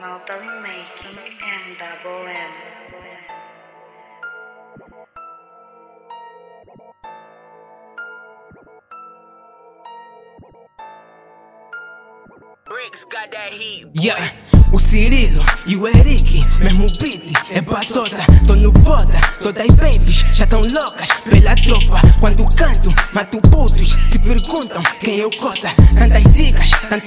Meltdown Making and. Yeah, o Cirilo e o Eric, mesmo beat, é batota, tô no foda, todas as babies já tão loucas pela tropa. Quando canto, mato putos, se perguntam quem eu cota.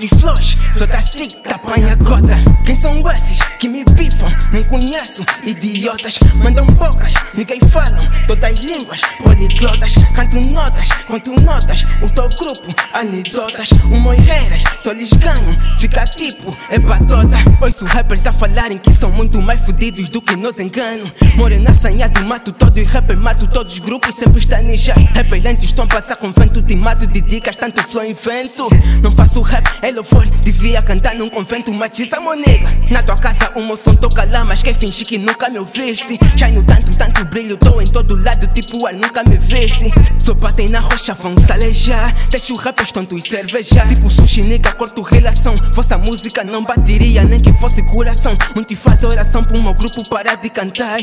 Flows, flota assim, apanha cota. Quem são esses que me bifam? Nem conheço, idiotas, mandam poucas, ninguém falam, todas as línguas, poliglotas, canto notas, conto notas, o teu grupo, anedotas, o moireiras, só lhes ganham, fica tipo, é batota. Ouço rappers a falarem que são muito mais fodidos do que nos enganam. Morena sanhado, mato todo e rapper, mato todos os grupos, sempre está ninja. Rappers lentos estão a passar com vento, te mato de dicas, tanto flow invento. Não faço rap, é devia cantar num convento, matiza monega. Na tua casa o meu som toca lá, mas quer fingir que nunca me ouviste. Já no tanto, tanto brilho, tô em todo lado, tipo ar, nunca me viste. Só batem na rocha, vão se alejar. Deixa o rappers tontos cervejar. Tipo sushi, nigga, corto relação. Vossa música não bateria, nem que fosse coração. Muitos fazem oração pro meu grupo parar de cantar.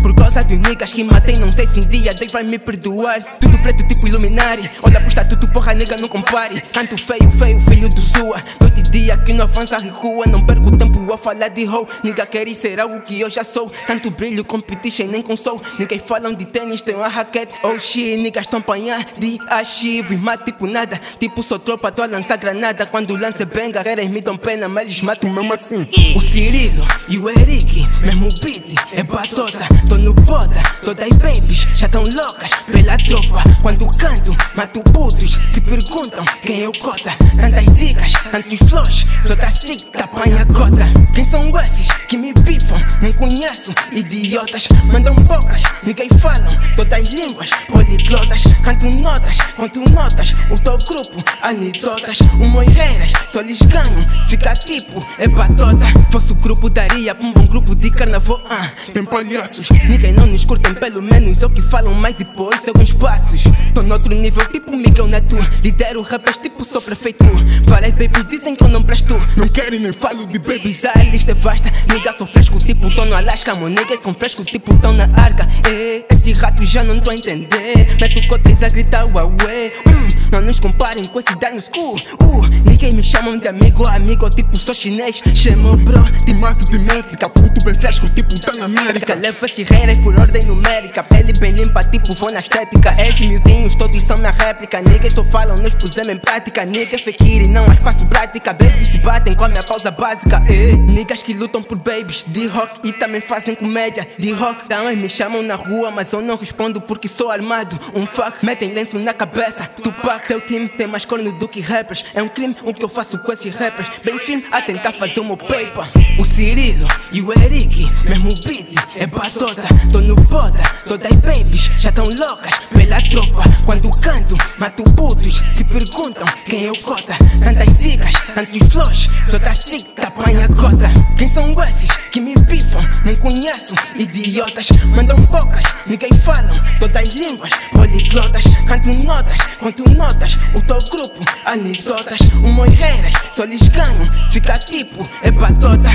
Por causa dos niggas que matei, não sei se um dia Deus vai me perdoar. Preto, tipo iluminari. Olha pro estatuto, porra, nigga, não compare. Canto feio, feio, filho do sua. Noite e dia que não avança, recua. Não perco tempo a falar de hoe. Nigga, quer ser algo que eu já sou. Tanto brilho, competition, nem console. Ninguém falam de tênis, tem uma raquete. Oh shit, niggas estão apanhar de achivo. E mata tipo nada. Tipo, sou tropa, tô a lançar granada. Quando lance benga, queres me dão pena, mas eles matam mesmo assim. O Cirilo e o Eric, mesmo beat, é batota. Tô no foda, todas as babies já tão loucas pela tropa. Quando canto, mato putos, se perguntam quem eu cota. Tantas dicas, tantos flows, flota assim, apanha cota. Quem são esses que me bifam? Nem conheço, idiotas, mandam poucas, ninguém falam, todas as línguas, poliglotas. Canto notas, conto notas, o teu grupo, anedotas. Moireiras, só lhes ganham, fica tipo, é batota. O grupo daria pra um bom grupo de carnaval, ah. Tem palhaços, ninguém não nos curtem, pelo menos é o que falam mais depois, seguem passos. Tô noutro nível, tipo Miguel Natu. Lidero rappers, tipo sou prefeito. Várias babies dizem que eu não presto. Não querem nem falo de babies, a lista é vasta. Nigga, sou fresco, tipo tô no Alasca. Niggas são frescos, tipo tão na arca. Eh, esse rato já não tô a entender. Meto cotas a gritar, uauê. Não nos comparem com esse dano school. Uh, ninguém me chamam de amigo, amigo, tipo sou chinês. Chama bro, te mato de métrica. Puto bem fresco, tipo na América. Leva esses reiras por ordem numérica. Pele bem limpa, tipo vou na estética. Esses miudinhos todos são minha réplica. Niggas só falam, nós pusemos em prática. Niggas fekiri, não há espaço prática. Babies se batem com a minha pausa básica. Eh, niggas que lutam por babies de rock e também fazem comédia de rock. Também me chamam na rua, mas eu não respondo porque sou armado. Um fuck, metem lenço na cabeça. Tupac, teu time tem mais corno do que rappers. É um crime o que eu faço com esses rappers. Bem fino a tentar fazer o meu paper. O Cirilo e o Eric, mesmo beat, é batota. Tô no foda, todas as babies já tão loucas pela tropa. Quando canto, mato putos, se perguntam quem eu cota. Tantas dicas, tantos flows, toda assim, apanha cota. Quem são esses que me bifam? Nem conheço, idiotas, mandam poucas, ninguém falam, todas as línguas, poliglotas. Canto notas, conto notas, o teu grupo, anedotas. O moireiras, só lhes ganham, fica tipo, é batota.